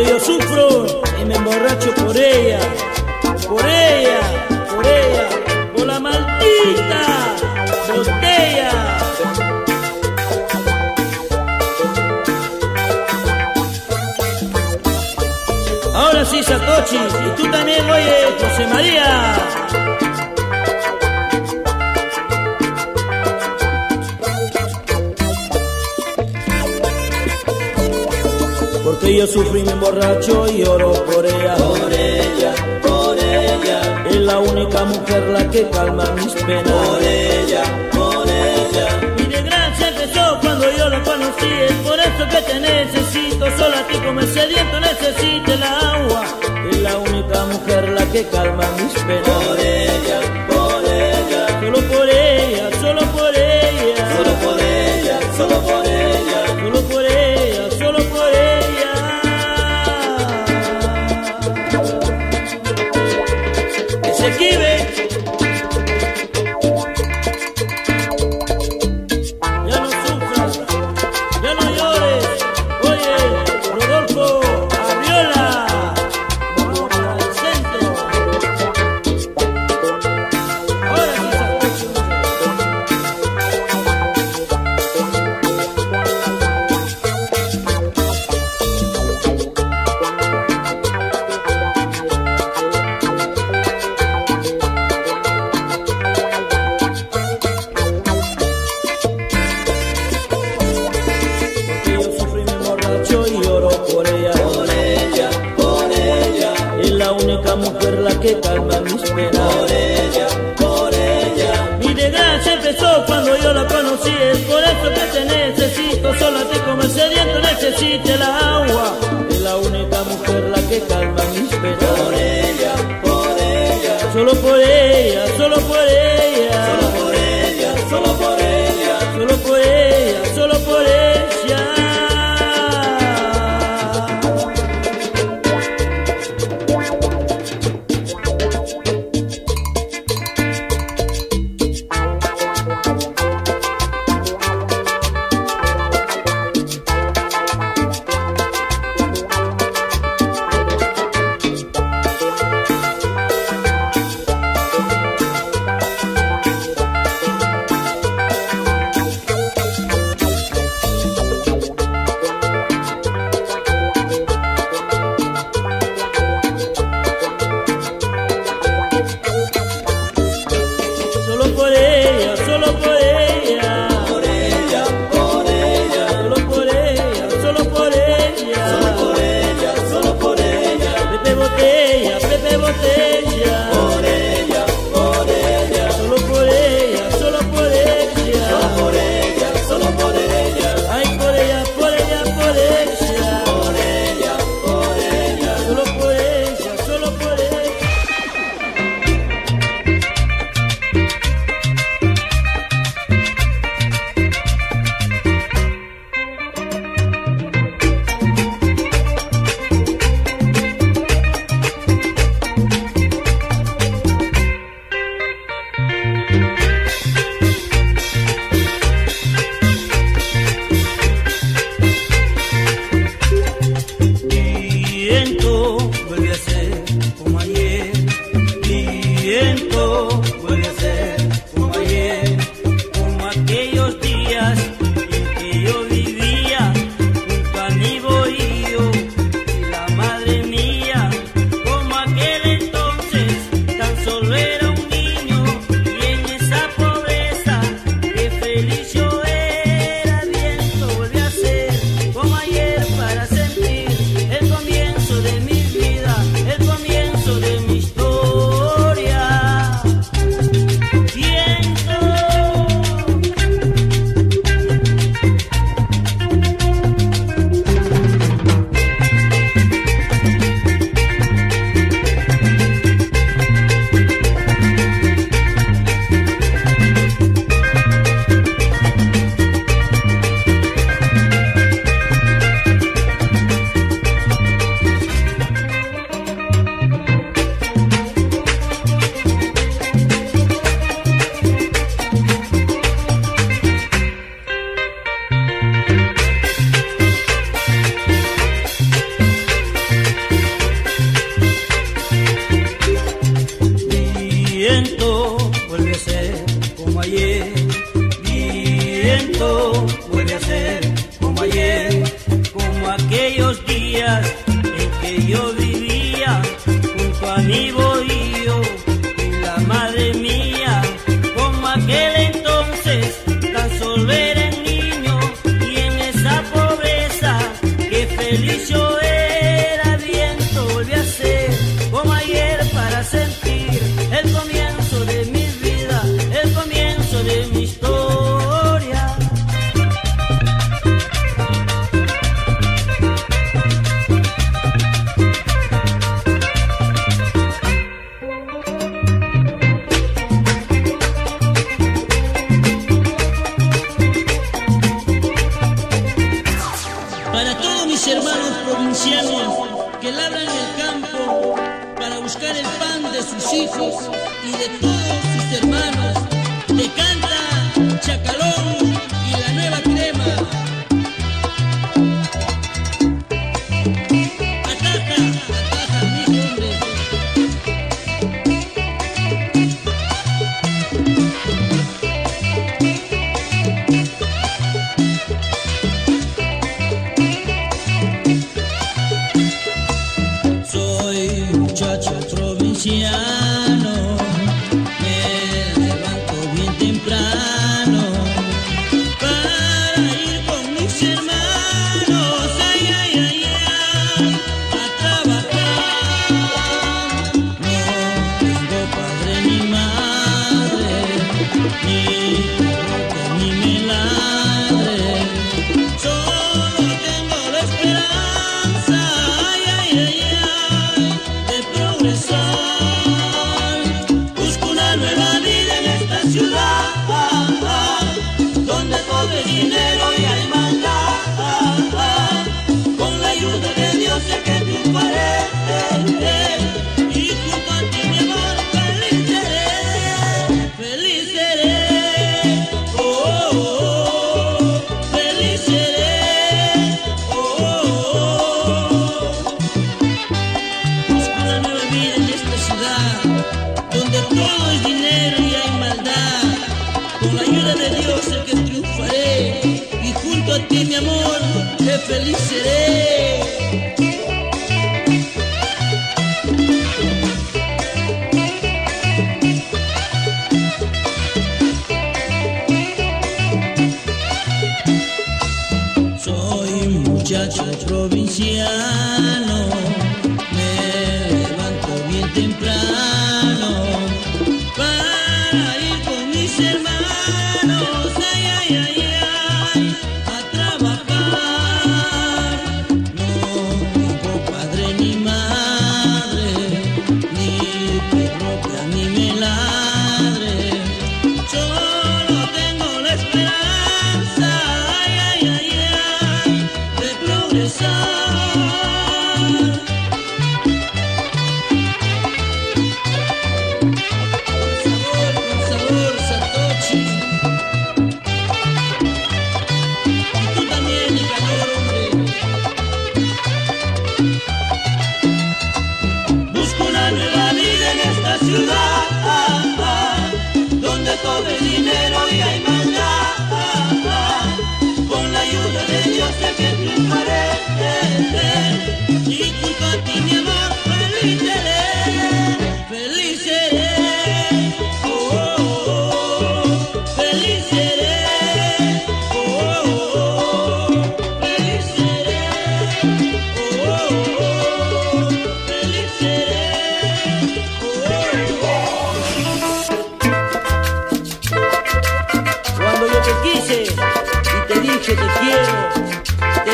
Porque yo sufro y me emborracho por ella, por ella, por ella, por la maldita botella. Ahora sí, Satoshi, y tú también, oye, José María. Porque yo sufrí mi emborracho y oro por ella. Por ella, por ella, Es la única mujer la que calma mis penas. por ella, por ella. Mi desgracia empezó cuando yo la conocí. Es por eso que te necesito. Solo a ti como el sediento necesito el agua. Es la única mujer la que calma mis penas. Por ella, aquellos días en que yo vivía junto a mi boy hermanos provincianos que labran el campo para buscar el pan de sus hijos y de todos sus hermanos. Le canta Chacalón.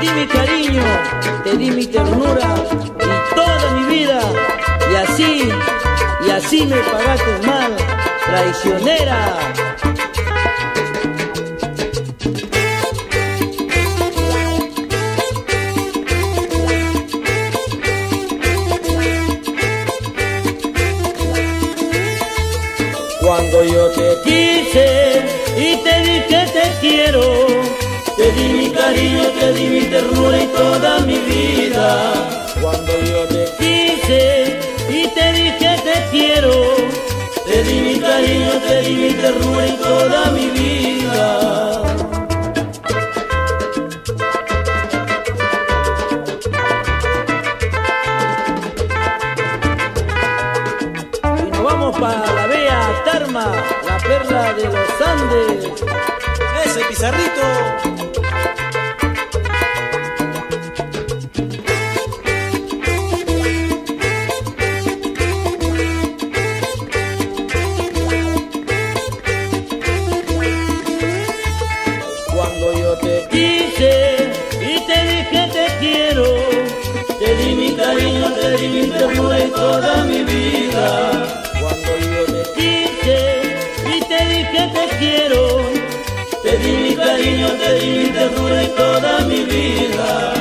di mi cariño, te di mi ternura y toda mi vida. Y así, y así me pagaste mal, traicionera. Cuando yo te quise y te dije te quiero, te di mi cariño, te di mi ternura y toda mi vida. Cuando yo te quise y te dije te quiero. Te di mi cariño, te di mi ternura y toda mi vida. Y nos vamos para la Vea Tarma, la perla de los Andes. Ese pizarrito. que dure toda mi vida.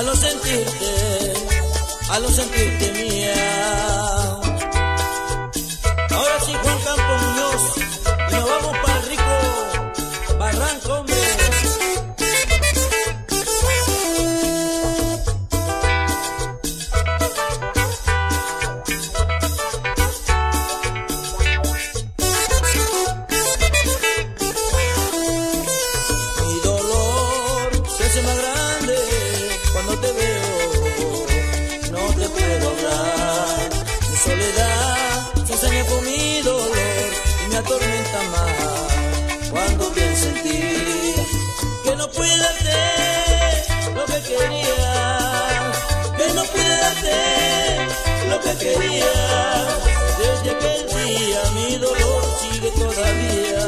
A no sentirte, a no sentirte mía. atormenta más cuando pienso en ti. Que no pude hacer lo que quería, que no pude hacer lo que quería. Desde aquel día mi dolor sigue todavía.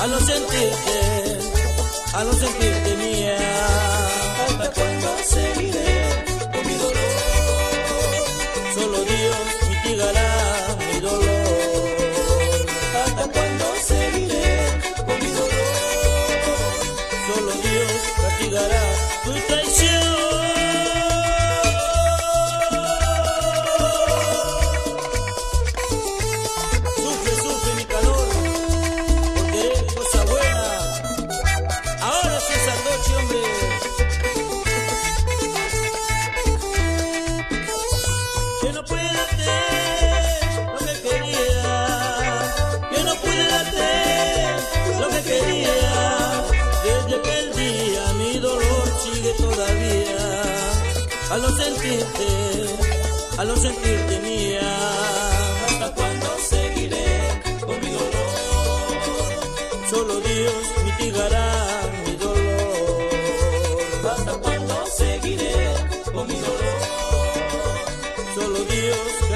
Al no sentirte, al no sentirte mía, hasta cuando seguiré. gara, putai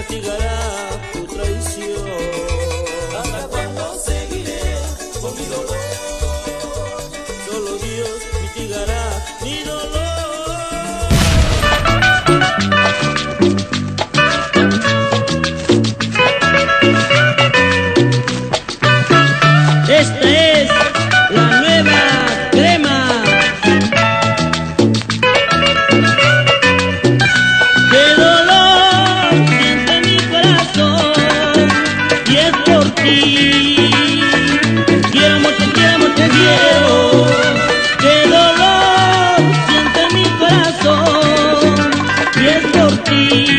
ಸಿಗಲಾ ayer por ti.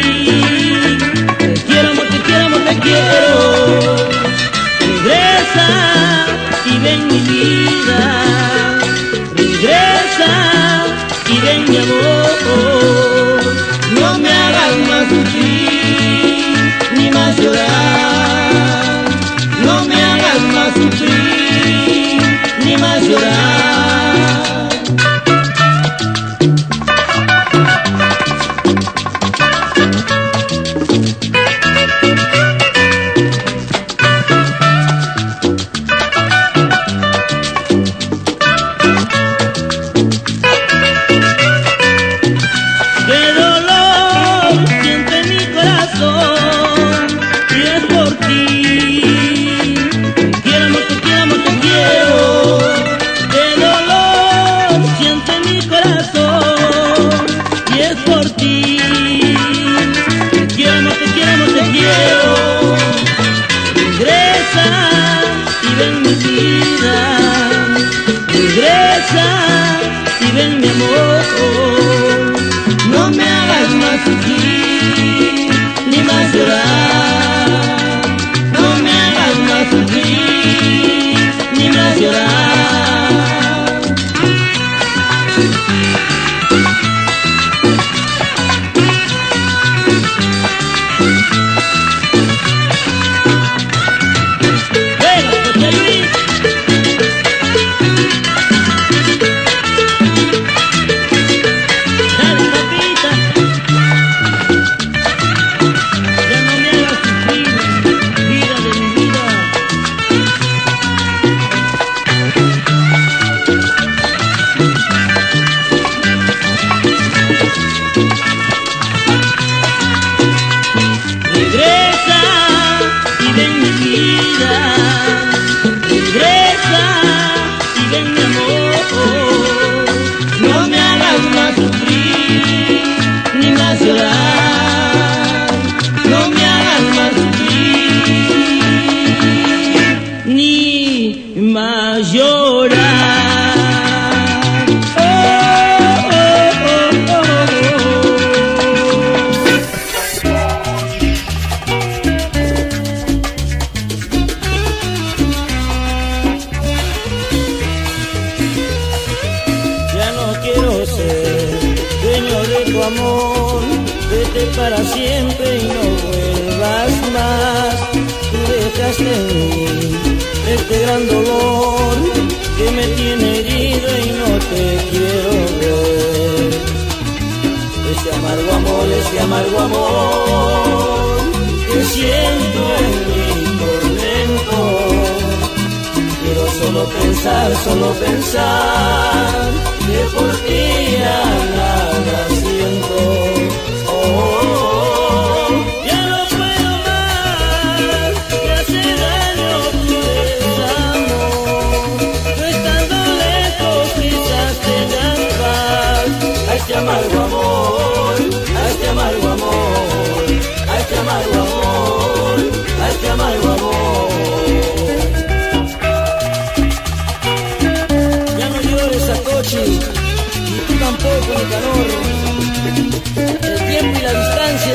solo pensar, solo pensar, que por ti ya nada siento.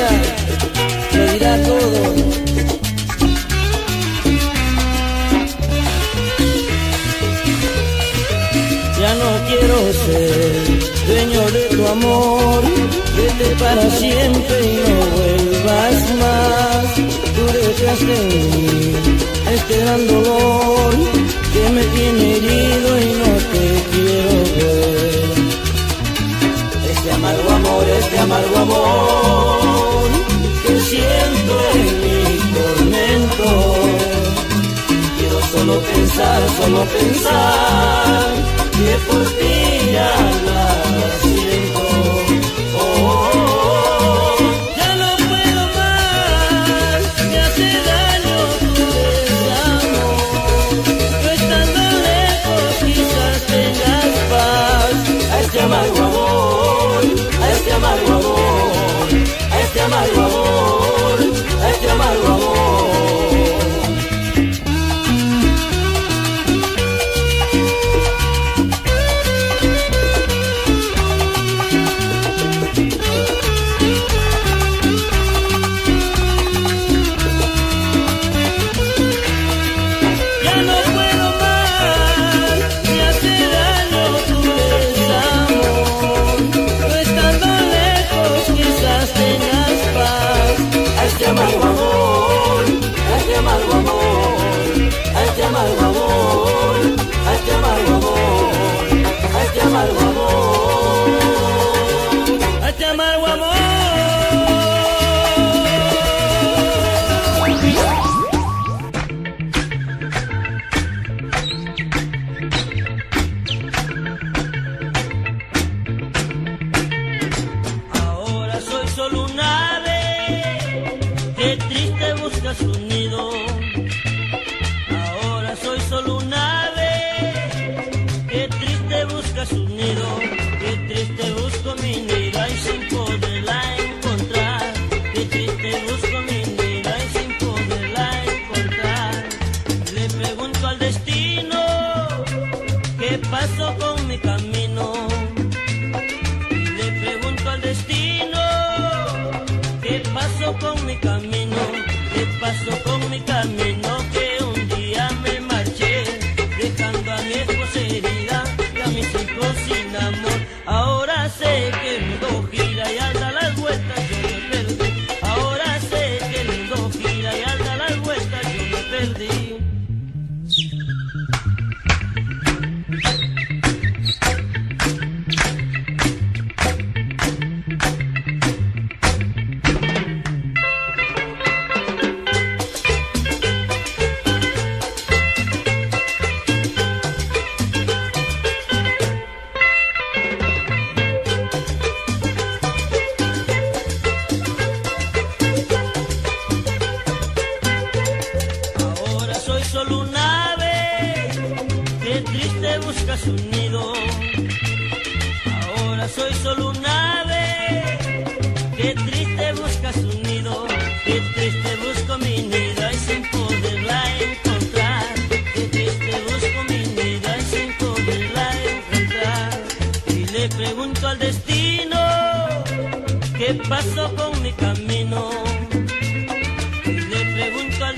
dirá, lo dirá todo. Ya no quiero ser dueño de tu amor, vete para siempre y no vuelvas más. Tú dejaste de mí este gran dolor que me tiene herido y no te quiero ver. Este amargo amor, este amargo amor. pensar, solo pensar. Que por ti ya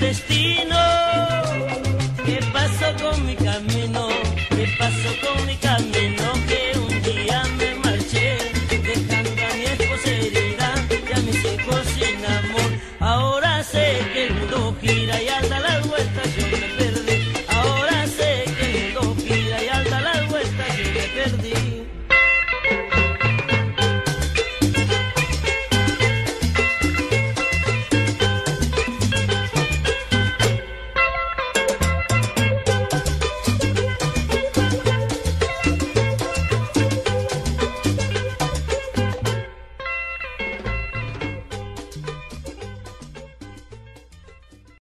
destino. ¿Qué pasó con mi camino? ¿Qué pasó con mi